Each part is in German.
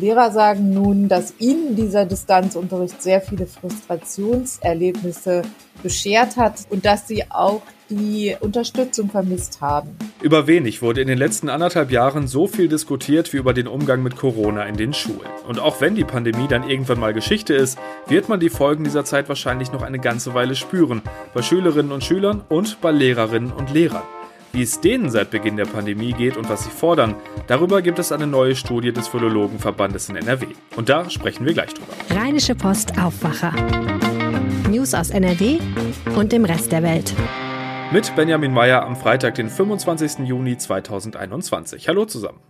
Lehrer sagen nun, dass ihnen dieser Distanzunterricht sehr viele Frustrationserlebnisse beschert hat und dass sie auch die Unterstützung vermisst haben. Über wenig wurde in den letzten anderthalb Jahren so viel diskutiert wie über den Umgang mit Corona in den Schulen. Und auch wenn die Pandemie dann irgendwann mal Geschichte ist, wird man die Folgen dieser Zeit wahrscheinlich noch eine ganze Weile spüren. Bei Schülerinnen und Schülern und bei Lehrerinnen und Lehrern. Wie es denen seit Beginn der Pandemie geht und was sie fordern, darüber gibt es eine neue Studie des Philologenverbandes in NRW. Und da sprechen wir gleich drüber. Rheinische Post Aufwacher. News aus NRW und dem Rest der Welt. Mit Benjamin Meyer am Freitag, den 25. Juni 2021. Hallo zusammen.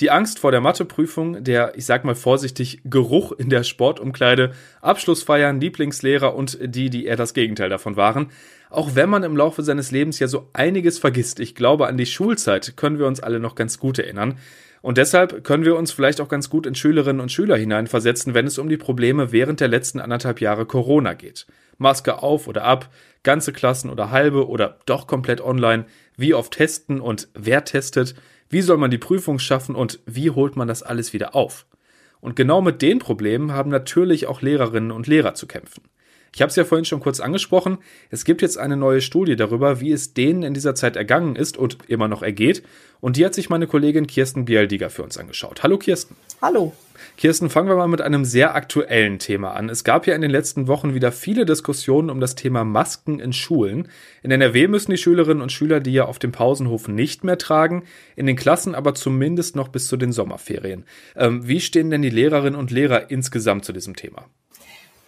Die Angst vor der Matheprüfung, der, ich sag mal vorsichtig, Geruch in der Sportumkleide, Abschlussfeiern, Lieblingslehrer und die, die eher das Gegenteil davon waren. Auch wenn man im Laufe seines Lebens ja so einiges vergisst, ich glaube, an die Schulzeit können wir uns alle noch ganz gut erinnern. Und deshalb können wir uns vielleicht auch ganz gut in Schülerinnen und Schüler hineinversetzen, wenn es um die Probleme während der letzten anderthalb Jahre Corona geht. Maske auf oder ab, ganze Klassen oder halbe oder doch komplett online, wie oft testen und wer testet, wie soll man die Prüfung schaffen und wie holt man das alles wieder auf. Und genau mit den Problemen haben natürlich auch Lehrerinnen und Lehrer zu kämpfen. Ich habe es ja vorhin schon kurz angesprochen. Es gibt jetzt eine neue Studie darüber, wie es denen in dieser Zeit ergangen ist und immer noch ergeht. Und die hat sich meine Kollegin Kirsten Bialdiger für uns angeschaut. Hallo Kirsten. Hallo. Kirsten, fangen wir mal mit einem sehr aktuellen Thema an. Es gab ja in den letzten Wochen wieder viele Diskussionen um das Thema Masken in Schulen. In NRW müssen die Schülerinnen und Schüler die ja auf dem Pausenhof nicht mehr tragen, in den Klassen aber zumindest noch bis zu den Sommerferien. Ähm, wie stehen denn die Lehrerinnen und Lehrer insgesamt zu diesem Thema?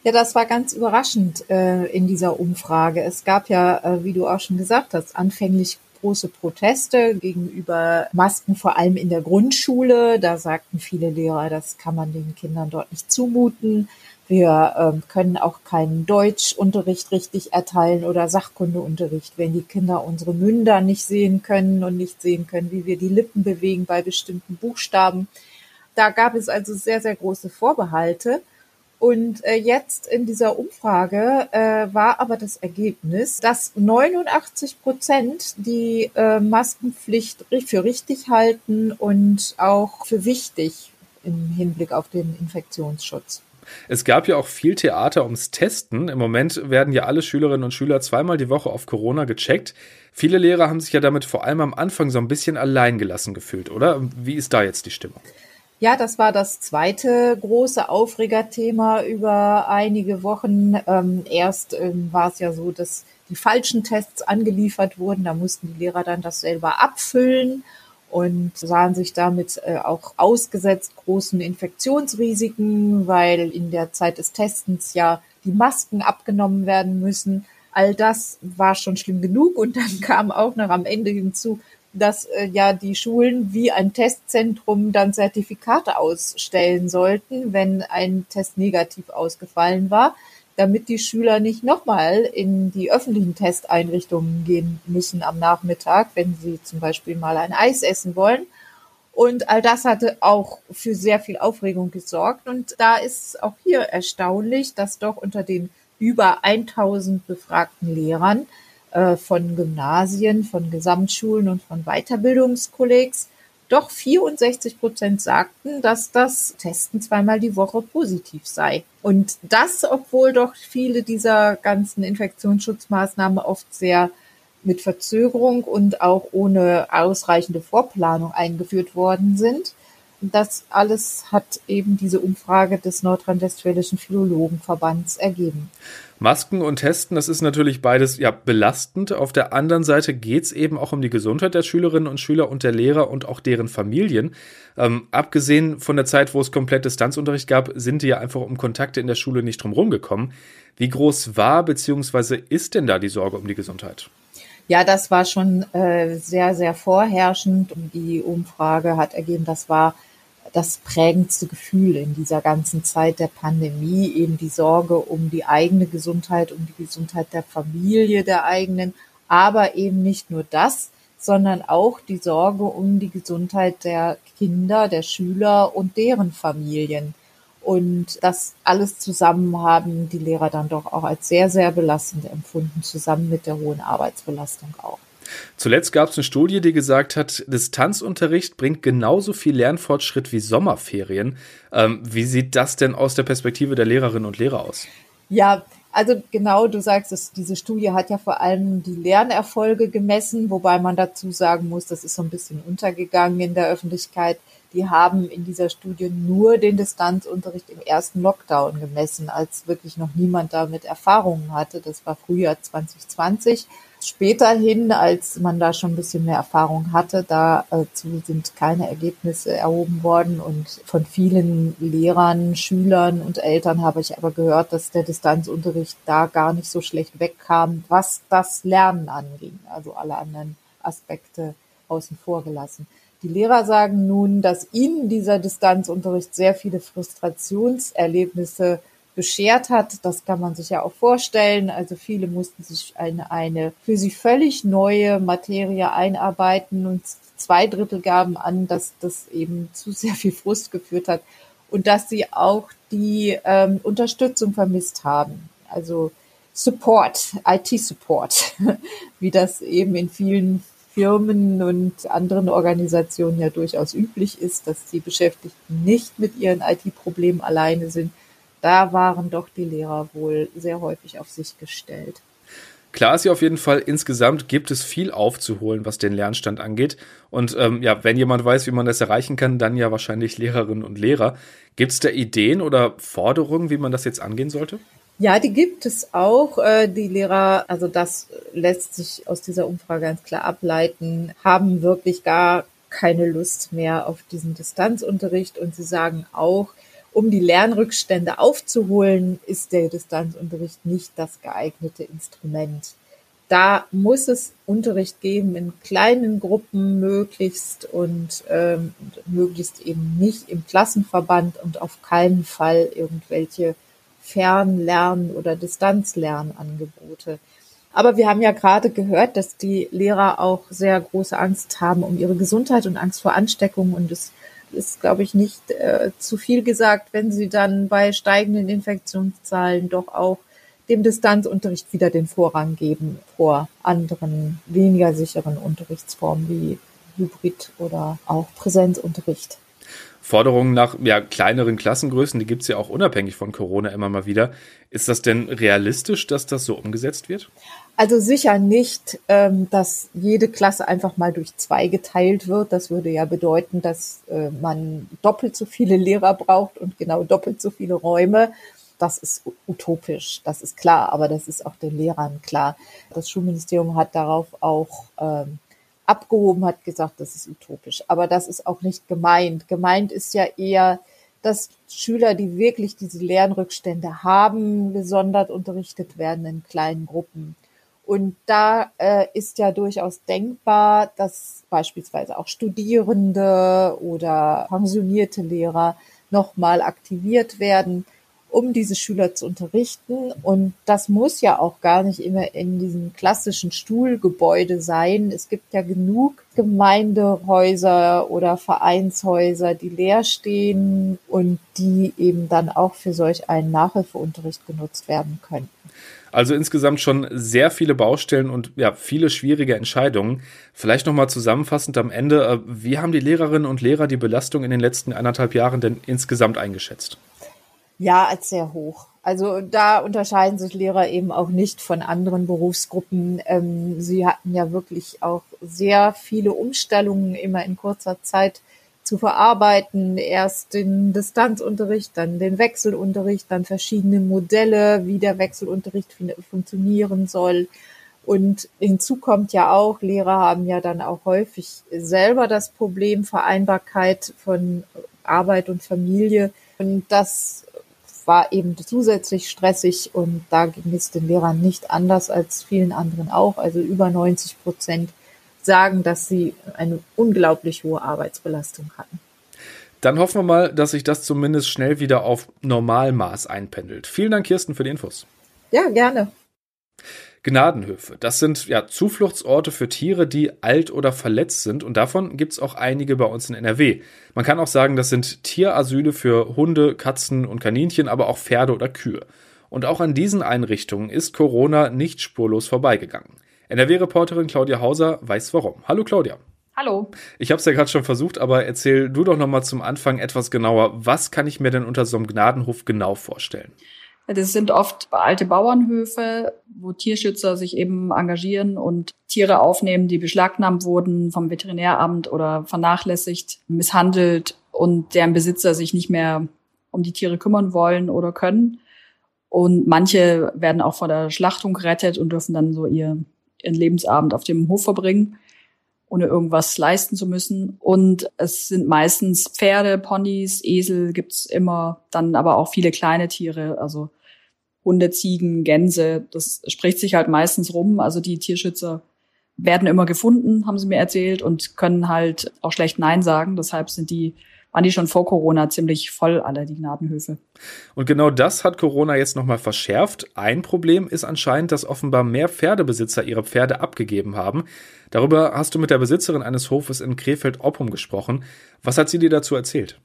Ja, das war ganz überraschend äh, in dieser Umfrage. Es gab ja, äh, wie du auch schon gesagt hast, anfänglich große Proteste gegenüber Masken, vor allem in der Grundschule. Da sagten viele Lehrer, das kann man den Kindern dort nicht zumuten. Wir ähm, können auch keinen Deutschunterricht richtig erteilen oder Sachkundeunterricht, wenn die Kinder unsere Münder nicht sehen können und nicht sehen können, wie wir die Lippen bewegen bei bestimmten Buchstaben. Da gab es also sehr, sehr große Vorbehalte. Und äh, jetzt in dieser Umfrage äh, war aber das Ergebnis, dass 89 Prozent die äh, Maskenpflicht für richtig halten und auch für wichtig im Hinblick auf den Infektionsschutz. Es gab ja auch viel Theater ums Testen. Im Moment werden ja alle Schülerinnen und Schüler zweimal die Woche auf Corona gecheckt. Viele Lehrer haben sich ja damit vor allem am Anfang so ein bisschen alleingelassen gefühlt, oder? Wie ist da jetzt die Stimmung? Ja, das war das zweite große Aufregerthema über einige Wochen. Ähm, erst ähm, war es ja so, dass die falschen Tests angeliefert wurden. Da mussten die Lehrer dann das selber abfüllen und sahen sich damit äh, auch ausgesetzt großen Infektionsrisiken, weil in der Zeit des Testens ja die Masken abgenommen werden müssen. All das war schon schlimm genug und dann kam auch noch am Ende hinzu, dass äh, ja die Schulen wie ein Testzentrum dann Zertifikate ausstellen sollten, wenn ein Test negativ ausgefallen war, damit die Schüler nicht nochmal in die öffentlichen Testeinrichtungen gehen müssen am Nachmittag, wenn sie zum Beispiel mal ein Eis essen wollen. Und all das hatte auch für sehr viel Aufregung gesorgt. Und da ist auch hier erstaunlich, dass doch unter den über 1000 befragten Lehrern von Gymnasien, von Gesamtschulen und von Weiterbildungskollegs doch 64 Prozent sagten, dass das Testen zweimal die Woche positiv sei. Und das, obwohl doch viele dieser ganzen Infektionsschutzmaßnahmen oft sehr mit Verzögerung und auch ohne ausreichende Vorplanung eingeführt worden sind. Das alles hat eben diese Umfrage des Nordrhein-Westfälischen Philologenverbands ergeben. Masken und Testen, das ist natürlich beides ja belastend. Auf der anderen Seite geht es eben auch um die Gesundheit der Schülerinnen und Schüler und der Lehrer und auch deren Familien. Ähm, abgesehen von der Zeit, wo es komplett Distanzunterricht gab, sind die ja einfach um Kontakte in der Schule nicht drum gekommen. Wie groß war bzw. ist denn da die Sorge um die Gesundheit? Ja, das war schon äh, sehr, sehr vorherrschend. Die Umfrage hat ergeben, das war das prägendste Gefühl in dieser ganzen Zeit der Pandemie, eben die Sorge um die eigene Gesundheit, um die Gesundheit der Familie der eigenen, aber eben nicht nur das, sondern auch die Sorge um die Gesundheit der Kinder, der Schüler und deren Familien. Und das alles zusammen haben die Lehrer dann doch auch als sehr, sehr belastend empfunden, zusammen mit der hohen Arbeitsbelastung auch. Zuletzt gab es eine Studie, die gesagt hat, Distanzunterricht bringt genauso viel Lernfortschritt wie Sommerferien. Ähm, wie sieht das denn aus der Perspektive der Lehrerinnen und Lehrer aus? Ja, also genau, du sagst es, diese Studie hat ja vor allem die Lernerfolge gemessen, wobei man dazu sagen muss, das ist so ein bisschen untergegangen in der Öffentlichkeit. Die haben in dieser Studie nur den Distanzunterricht im ersten Lockdown gemessen, als wirklich noch niemand damit Erfahrungen hatte. Das war Frühjahr 2020 späterhin, als man da schon ein bisschen mehr Erfahrung hatte, dazu sind keine Ergebnisse erhoben worden. Und von vielen Lehrern, Schülern und Eltern habe ich aber gehört, dass der Distanzunterricht da gar nicht so schlecht wegkam, was das Lernen anging. Also alle anderen Aspekte außen vor gelassen. Die Lehrer sagen nun, dass ihnen dieser Distanzunterricht sehr viele Frustrationserlebnisse beschert hat. Das kann man sich ja auch vorstellen. Also viele mussten sich eine, eine für sie völlig neue Materie einarbeiten und zwei Drittel gaben an, dass das eben zu sehr viel Frust geführt hat und dass sie auch die ähm, Unterstützung vermisst haben. Also Support, IT-Support, wie das eben in vielen Firmen und anderen Organisationen ja durchaus üblich ist, dass die Beschäftigten nicht mit ihren IT-Problemen alleine sind, da waren doch die Lehrer wohl sehr häufig auf sich gestellt. Klar ist ja auf jeden Fall, insgesamt gibt es viel aufzuholen, was den Lernstand angeht. Und ähm, ja, wenn jemand weiß, wie man das erreichen kann, dann ja wahrscheinlich Lehrerinnen und Lehrer. Gibt es da Ideen oder Forderungen, wie man das jetzt angehen sollte? Ja, die gibt es auch. Äh, die Lehrer, also das lässt sich aus dieser Umfrage ganz klar ableiten, haben wirklich gar keine Lust mehr auf diesen Distanzunterricht und sie sagen auch, um die Lernrückstände aufzuholen, ist der Distanzunterricht nicht das geeignete Instrument. Da muss es Unterricht geben in kleinen Gruppen möglichst und ähm, möglichst eben nicht im Klassenverband und auf keinen Fall irgendwelche Fernlernen oder Distanzlernangebote. Aber wir haben ja gerade gehört, dass die Lehrer auch sehr große Angst haben um ihre Gesundheit und Angst vor Ansteckung und es ist, glaube ich, nicht äh, zu viel gesagt, wenn sie dann bei steigenden Infektionszahlen doch auch dem Distanzunterricht wieder den Vorrang geben vor anderen weniger sicheren Unterrichtsformen wie Hybrid oder auch Präsenzunterricht. Forderungen nach ja, kleineren Klassengrößen, die gibt es ja auch unabhängig von Corona immer mal wieder. Ist das denn realistisch, dass das so umgesetzt wird? Also sicher nicht, ähm, dass jede Klasse einfach mal durch zwei geteilt wird. Das würde ja bedeuten, dass äh, man doppelt so viele Lehrer braucht und genau doppelt so viele Räume. Das ist utopisch, das ist klar, aber das ist auch den Lehrern klar. Das Schulministerium hat darauf auch ähm, abgehoben, hat gesagt, das ist utopisch. Aber das ist auch nicht gemeint. Gemeint ist ja eher, dass Schüler, die wirklich diese Lernrückstände haben, gesondert unterrichtet werden in kleinen Gruppen. Und da äh, ist ja durchaus denkbar, dass beispielsweise auch Studierende oder pensionierte Lehrer nochmal aktiviert werden, um diese Schüler zu unterrichten. Und das muss ja auch gar nicht immer in diesem klassischen Stuhlgebäude sein. Es gibt ja genug Gemeindehäuser oder Vereinshäuser, die leer stehen und die eben dann auch für solch einen Nachhilfeunterricht genutzt werden könnten. Also insgesamt schon sehr viele Baustellen und ja, viele schwierige Entscheidungen. Vielleicht nochmal zusammenfassend am Ende, äh, wie haben die Lehrerinnen und Lehrer die Belastung in den letzten anderthalb Jahren denn insgesamt eingeschätzt? Ja, als sehr hoch. Also da unterscheiden sich Lehrer eben auch nicht von anderen Berufsgruppen. Ähm, sie hatten ja wirklich auch sehr viele Umstellungen immer in kurzer Zeit zu verarbeiten. Erst den Distanzunterricht, dann den Wechselunterricht, dann verschiedene Modelle, wie der Wechselunterricht funktionieren soll. Und hinzu kommt ja auch, Lehrer haben ja dann auch häufig selber das Problem Vereinbarkeit von Arbeit und Familie. Und das war eben zusätzlich stressig und da ging es den Lehrern nicht anders als vielen anderen auch. Also über 90 Prozent sagen, dass sie eine unglaublich hohe Arbeitsbelastung hatten. Dann hoffen wir mal, dass sich das zumindest schnell wieder auf Normalmaß einpendelt. Vielen Dank, Kirsten, für die Infos. Ja, gerne. Gnadenhöfe. Das sind ja Zufluchtsorte für Tiere, die alt oder verletzt sind und davon gibt es auch einige bei uns in NRW. Man kann auch sagen, das sind Tierasyle für Hunde, Katzen und Kaninchen, aber auch Pferde oder Kühe. Und auch an diesen Einrichtungen ist Corona nicht spurlos vorbeigegangen. NRW-Reporterin Claudia Hauser weiß warum. Hallo Claudia. Hallo. Ich habe es ja gerade schon versucht, aber erzähl du doch noch mal zum Anfang etwas genauer. Was kann ich mir denn unter so einem Gnadenhof genau vorstellen? Das sind oft alte Bauernhöfe, wo Tierschützer sich eben engagieren und Tiere aufnehmen, die beschlagnahmt wurden vom Veterinäramt oder vernachlässigt, misshandelt und deren Besitzer sich nicht mehr um die Tiere kümmern wollen oder können. Und manche werden auch vor der Schlachtung gerettet und dürfen dann so ihr, ihren Lebensabend auf dem Hof verbringen, ohne irgendwas leisten zu müssen. Und es sind meistens Pferde, Ponys, Esel gibt's immer, dann aber auch viele kleine Tiere, also Hunde, Ziegen, Gänse. Das spricht sich halt meistens rum. Also die Tierschützer werden immer gefunden, haben sie mir erzählt, und können halt auch schlecht Nein sagen. Deshalb sind die waren die schon vor Corona ziemlich voll, alle die Gnadenhöfe. Und genau das hat Corona jetzt nochmal verschärft. Ein Problem ist anscheinend, dass offenbar mehr Pferdebesitzer ihre Pferde abgegeben haben. Darüber hast du mit der Besitzerin eines Hofes in Krefeld-Oppum gesprochen. Was hat sie dir dazu erzählt?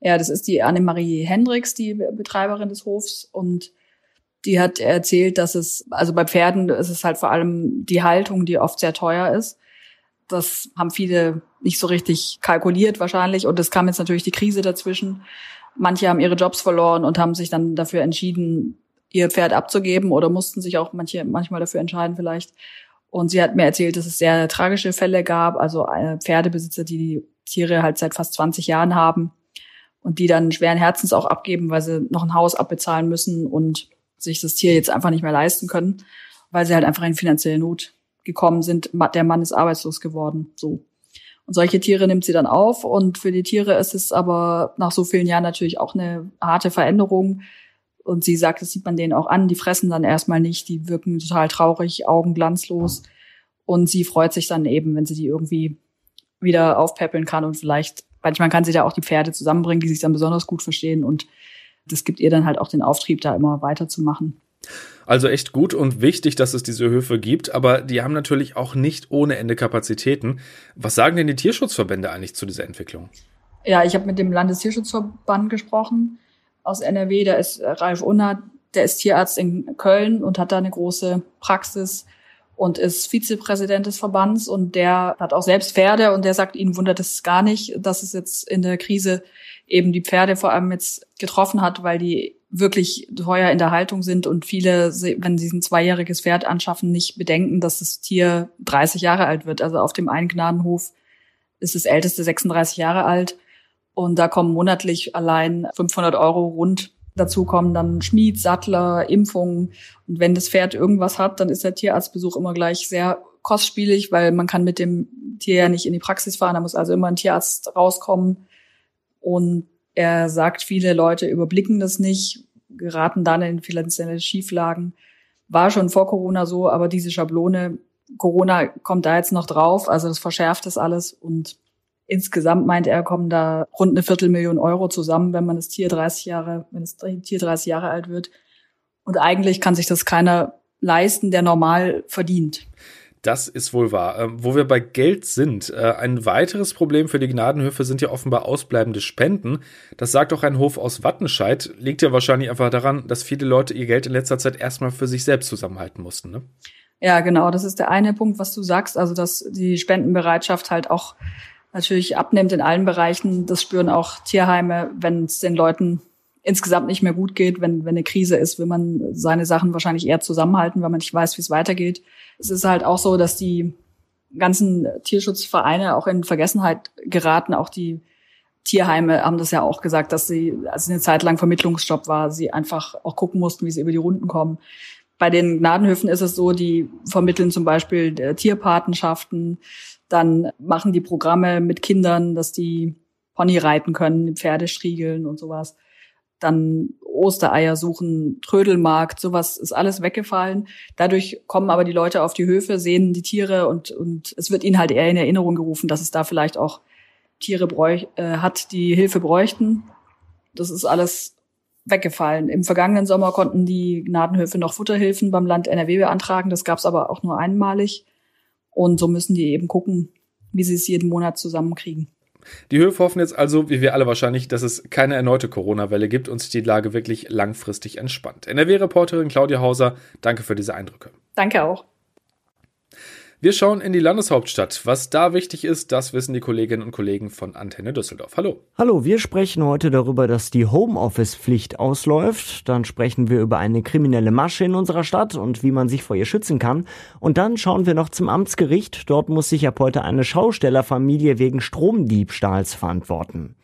Ja, das ist die Annemarie Hendricks, die Betreiberin des Hofs und die hat erzählt, dass es, also bei Pferden ist es halt vor allem die Haltung, die oft sehr teuer ist. Das haben viele nicht so richtig kalkuliert wahrscheinlich. Und es kam jetzt natürlich die Krise dazwischen. Manche haben ihre Jobs verloren und haben sich dann dafür entschieden, ihr Pferd abzugeben oder mussten sich auch manche manchmal dafür entscheiden vielleicht. Und sie hat mir erzählt, dass es sehr tragische Fälle gab, also Pferdebesitzer, die die Tiere halt seit fast 20 Jahren haben und die dann schweren Herzens auch abgeben, weil sie noch ein Haus abbezahlen müssen und sich das Tier jetzt einfach nicht mehr leisten können, weil sie halt einfach in finanzielle Not gekommen sind. Der Mann ist arbeitslos geworden, so. Und solche Tiere nimmt sie dann auf. Und für die Tiere ist es aber nach so vielen Jahren natürlich auch eine harte Veränderung. Und sie sagt, das sieht man denen auch an. Die fressen dann erstmal nicht. Die wirken total traurig, Augen glanzlos. Und sie freut sich dann eben, wenn sie die irgendwie wieder aufpäppeln kann und vielleicht, manchmal kann sie da auch die Pferde zusammenbringen, die sich dann besonders gut verstehen. Und das gibt ihr dann halt auch den Auftrieb, da immer weiterzumachen. Also echt gut und wichtig, dass es diese Höfe gibt, aber die haben natürlich auch nicht ohne Ende Kapazitäten. Was sagen denn die Tierschutzverbände eigentlich zu dieser Entwicklung? Ja, ich habe mit dem Landestierschutzverband gesprochen aus NRW, da ist Ralf Unner, der ist Tierarzt in Köln und hat da eine große Praxis und ist Vizepräsident des Verbands und der hat auch selbst Pferde und der sagt, ihn wundert es gar nicht, dass es jetzt in der Krise eben die Pferde vor allem jetzt getroffen hat, weil die wirklich teuer in der Haltung sind und viele, wenn sie ein zweijähriges Pferd anschaffen, nicht bedenken, dass das Tier 30 Jahre alt wird. Also auf dem einen Gnadenhof ist das älteste 36 Jahre alt und da kommen monatlich allein 500 Euro rund. Dazu kommen dann Schmied, Sattler, Impfungen und wenn das Pferd irgendwas hat, dann ist der Tierarztbesuch immer gleich sehr kostspielig, weil man kann mit dem Tier ja nicht in die Praxis fahren, da muss also immer ein Tierarzt rauskommen und er sagt, viele Leute überblicken das nicht, geraten dann in finanzielle Schieflagen. War schon vor Corona so, aber diese Schablone, Corona kommt da jetzt noch drauf, also das verschärft das alles und insgesamt meint er, kommen da rund eine Viertelmillion Euro zusammen, wenn man das Tier 30 Jahre, wenn das Tier 30 Jahre alt wird. Und eigentlich kann sich das keiner leisten, der normal verdient. Das ist wohl wahr. Ähm, wo wir bei Geld sind, äh, ein weiteres Problem für die Gnadenhöfe sind ja offenbar ausbleibende Spenden. Das sagt auch ein Hof aus Wattenscheid. Liegt ja wahrscheinlich einfach daran, dass viele Leute ihr Geld in letzter Zeit erstmal für sich selbst zusammenhalten mussten. Ne? Ja, genau. Das ist der eine Punkt, was du sagst. Also, dass die Spendenbereitschaft halt auch natürlich abnimmt in allen Bereichen. Das spüren auch Tierheime, wenn es den Leuten insgesamt nicht mehr gut geht, wenn, wenn eine Krise ist, will man seine Sachen wahrscheinlich eher zusammenhalten, weil man nicht weiß, wie es weitergeht. Es ist halt auch so, dass die ganzen Tierschutzvereine auch in Vergessenheit geraten. Auch die Tierheime haben das ja auch gesagt, dass sie, als es eine Zeit lang Vermittlungsjob war, sie einfach auch gucken mussten, wie sie über die Runden kommen. Bei den Gnadenhöfen ist es so, die vermitteln zum Beispiel äh, Tierpatenschaften, dann machen die Programme mit Kindern, dass die Pony reiten können, Pferde striegeln und sowas dann Ostereier suchen, Trödelmarkt, sowas ist alles weggefallen. Dadurch kommen aber die Leute auf die Höfe, sehen die Tiere und, und es wird ihnen halt eher in Erinnerung gerufen, dass es da vielleicht auch Tiere bräuch, äh, hat, die Hilfe bräuchten. Das ist alles weggefallen. Im vergangenen Sommer konnten die Gnadenhöfe noch Futterhilfen beim Land NRW beantragen. Das gab es aber auch nur einmalig. Und so müssen die eben gucken, wie sie es jeden Monat zusammenkriegen. Die Höfe hoffen jetzt also, wie wir alle wahrscheinlich, dass es keine erneute Corona-Welle gibt und sich die Lage wirklich langfristig entspannt. NRW-Reporterin Claudia Hauser, danke für diese Eindrücke. Danke auch. Wir schauen in die Landeshauptstadt. Was da wichtig ist, das wissen die Kolleginnen und Kollegen von Antenne Düsseldorf. Hallo. Hallo, wir sprechen heute darüber, dass die Homeoffice-Pflicht ausläuft. Dann sprechen wir über eine kriminelle Masche in unserer Stadt und wie man sich vor ihr schützen kann. Und dann schauen wir noch zum Amtsgericht. Dort muss sich ab heute eine Schaustellerfamilie wegen Stromdiebstahls verantworten.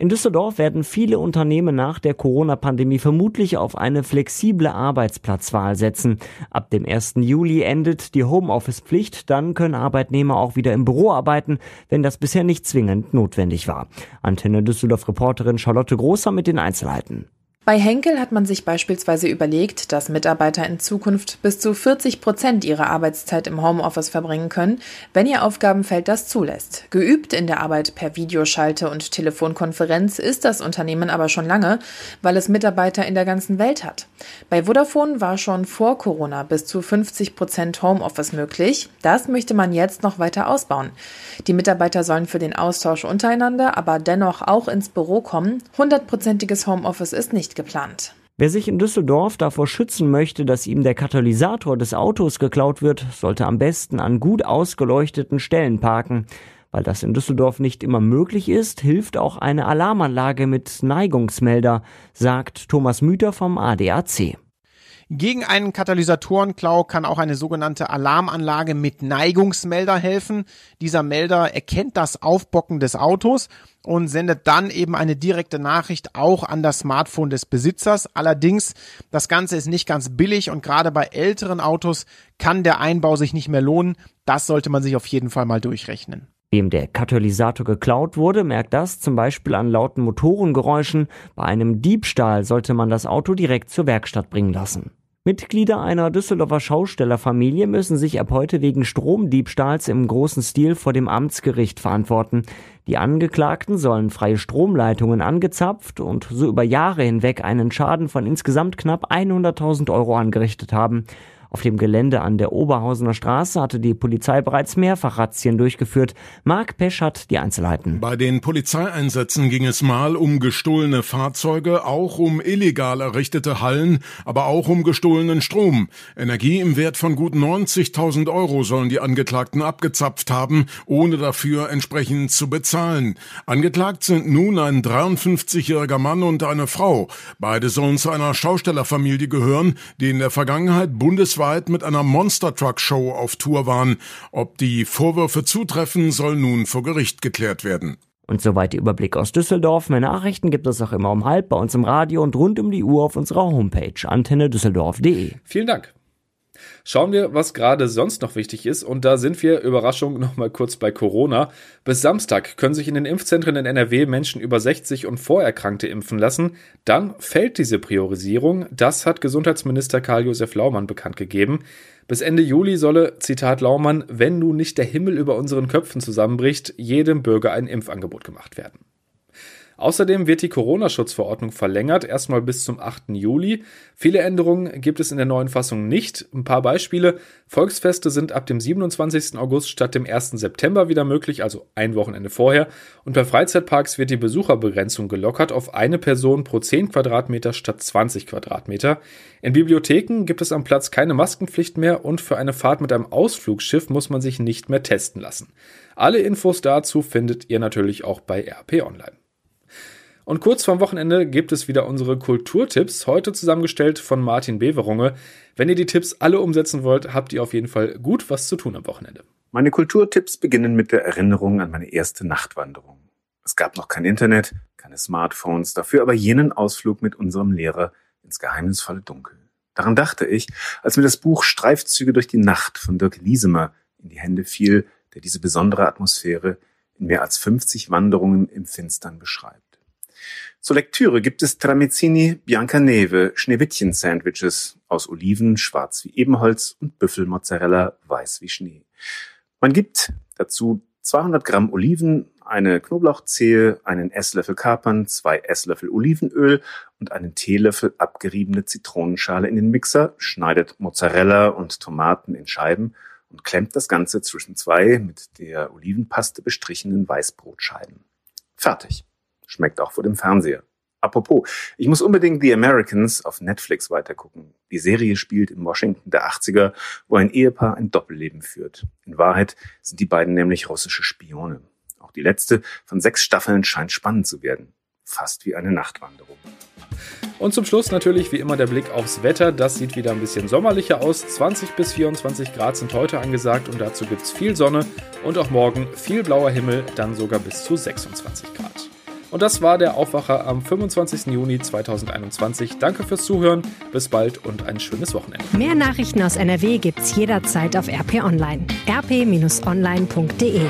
In Düsseldorf werden viele Unternehmen nach der Corona-Pandemie vermutlich auf eine flexible Arbeitsplatzwahl setzen. Ab dem 1. Juli endet die Homeoffice-Pflicht, dann können Arbeitnehmer auch wieder im Büro arbeiten, wenn das bisher nicht zwingend notwendig war. Antenne Düsseldorf-Reporterin Charlotte Großer mit den Einzelheiten. Bei Henkel hat man sich beispielsweise überlegt, dass Mitarbeiter in Zukunft bis zu 40 Prozent ihrer Arbeitszeit im Homeoffice verbringen können, wenn ihr Aufgabenfeld das zulässt. Geübt in der Arbeit per Videoschalte und Telefonkonferenz ist das Unternehmen aber schon lange, weil es Mitarbeiter in der ganzen Welt hat. Bei Vodafone war schon vor Corona bis zu 50 Prozent Homeoffice möglich. Das möchte man jetzt noch weiter ausbauen. Die Mitarbeiter sollen für den Austausch untereinander aber dennoch auch ins Büro kommen. Hundertprozentiges Homeoffice ist nicht geplant. Wer sich in Düsseldorf davor schützen möchte, dass ihm der Katalysator des Autos geklaut wird, sollte am besten an gut ausgeleuchteten Stellen parken. Weil das in Düsseldorf nicht immer möglich ist, hilft auch eine Alarmanlage mit Neigungsmelder, sagt Thomas Müther vom ADAC. Gegen einen Katalysatorenklau kann auch eine sogenannte Alarmanlage mit Neigungsmelder helfen. Dieser Melder erkennt das Aufbocken des Autos und sendet dann eben eine direkte Nachricht auch an das Smartphone des Besitzers. Allerdings, das Ganze ist nicht ganz billig und gerade bei älteren Autos kann der Einbau sich nicht mehr lohnen. Das sollte man sich auf jeden Fall mal durchrechnen. Wem der Katalysator geklaut wurde, merkt das zum Beispiel an lauten Motorengeräuschen. Bei einem Diebstahl sollte man das Auto direkt zur Werkstatt bringen lassen. Mitglieder einer Düsseldorfer Schaustellerfamilie müssen sich ab heute wegen Stromdiebstahls im großen Stil vor dem Amtsgericht verantworten. Die Angeklagten sollen freie Stromleitungen angezapft und so über Jahre hinweg einen Schaden von insgesamt knapp 100.000 Euro angerichtet haben. Auf dem Gelände an der Oberhausener Straße hatte die Polizei bereits mehrfach Razzien durchgeführt. Marc Pesch hat die Einzelheiten. Bei den Polizeieinsätzen ging es mal um gestohlene Fahrzeuge, auch um illegal errichtete Hallen, aber auch um gestohlenen Strom. Energie im Wert von gut 90.000 Euro sollen die Angeklagten abgezapft haben, ohne dafür entsprechend zu bezahlen. Angeklagt sind nun ein 53-jähriger Mann und eine Frau. Beide sollen zu einer Schaustellerfamilie gehören, die in der Vergangenheit bundesweit weltweit mit einer Monster Truck Show auf Tour waren. Ob die Vorwürfe zutreffen, soll nun vor Gericht geklärt werden. Und soweit der Überblick aus Düsseldorf. Mehr Nachrichten gibt es auch immer um halb bei uns im Radio und rund um die Uhr auf unserer Homepage antennedüsseldorf.de. Vielen Dank. Schauen wir, was gerade sonst noch wichtig ist. Und da sind wir, Überraschung, nochmal kurz bei Corona. Bis Samstag können sich in den Impfzentren in NRW Menschen über 60 und Vorerkrankte impfen lassen. Dann fällt diese Priorisierung. Das hat Gesundheitsminister Karl-Josef Laumann bekannt gegeben. Bis Ende Juli solle, Zitat Laumann, wenn nun nicht der Himmel über unseren Köpfen zusammenbricht, jedem Bürger ein Impfangebot gemacht werden. Außerdem wird die Corona-Schutzverordnung verlängert, erstmal bis zum 8. Juli. Viele Änderungen gibt es in der neuen Fassung nicht. Ein paar Beispiele. Volksfeste sind ab dem 27. August statt dem 1. September wieder möglich, also ein Wochenende vorher. Und bei Freizeitparks wird die Besucherbegrenzung gelockert auf eine Person pro 10 Quadratmeter statt 20 Quadratmeter. In Bibliotheken gibt es am Platz keine Maskenpflicht mehr und für eine Fahrt mit einem Ausflugsschiff muss man sich nicht mehr testen lassen. Alle Infos dazu findet ihr natürlich auch bei RP Online. Und kurz vorm Wochenende gibt es wieder unsere Kulturtipps, heute zusammengestellt von Martin Beverunge. Wenn ihr die Tipps alle umsetzen wollt, habt ihr auf jeden Fall gut was zu tun am Wochenende. Meine Kulturtipps beginnen mit der Erinnerung an meine erste Nachtwanderung. Es gab noch kein Internet, keine Smartphones, dafür aber jenen Ausflug mit unserem Lehrer ins geheimnisvolle Dunkel. Daran dachte ich, als mir das Buch Streifzüge durch die Nacht von Dirk Liesemer in die Hände fiel, der diese besondere Atmosphäre in mehr als 50 Wanderungen im Finstern beschreibt. Zur Lektüre gibt es Tramezzini Biancaneve Schneewittchen-Sandwiches aus Oliven, schwarz wie Ebenholz und Büffelmozzarella, weiß wie Schnee. Man gibt dazu 200 Gramm Oliven, eine Knoblauchzehe, einen Esslöffel Kapern, zwei Esslöffel Olivenöl und einen Teelöffel abgeriebene Zitronenschale in den Mixer, schneidet Mozzarella und Tomaten in Scheiben und klemmt das Ganze zwischen zwei mit der Olivenpaste bestrichenen Weißbrotscheiben. Fertig. Schmeckt auch vor dem Fernseher. Apropos, ich muss unbedingt The Americans auf Netflix weitergucken. Die Serie spielt in Washington der 80er, wo ein Ehepaar ein Doppelleben führt. In Wahrheit sind die beiden nämlich russische Spione. Auch die letzte von sechs Staffeln scheint spannend zu werden. Fast wie eine Nachtwanderung. Und zum Schluss natürlich wie immer der Blick aufs Wetter. Das sieht wieder ein bisschen sommerlicher aus. 20 bis 24 Grad sind heute angesagt und dazu gibt es viel Sonne und auch morgen viel blauer Himmel, dann sogar bis zu 26 Grad. Und das war der Aufwacher am 25. Juni 2021. Danke fürs Zuhören, bis bald und ein schönes Wochenende. Mehr Nachrichten aus NRW gibt's jederzeit auf RP Online. rp-online.de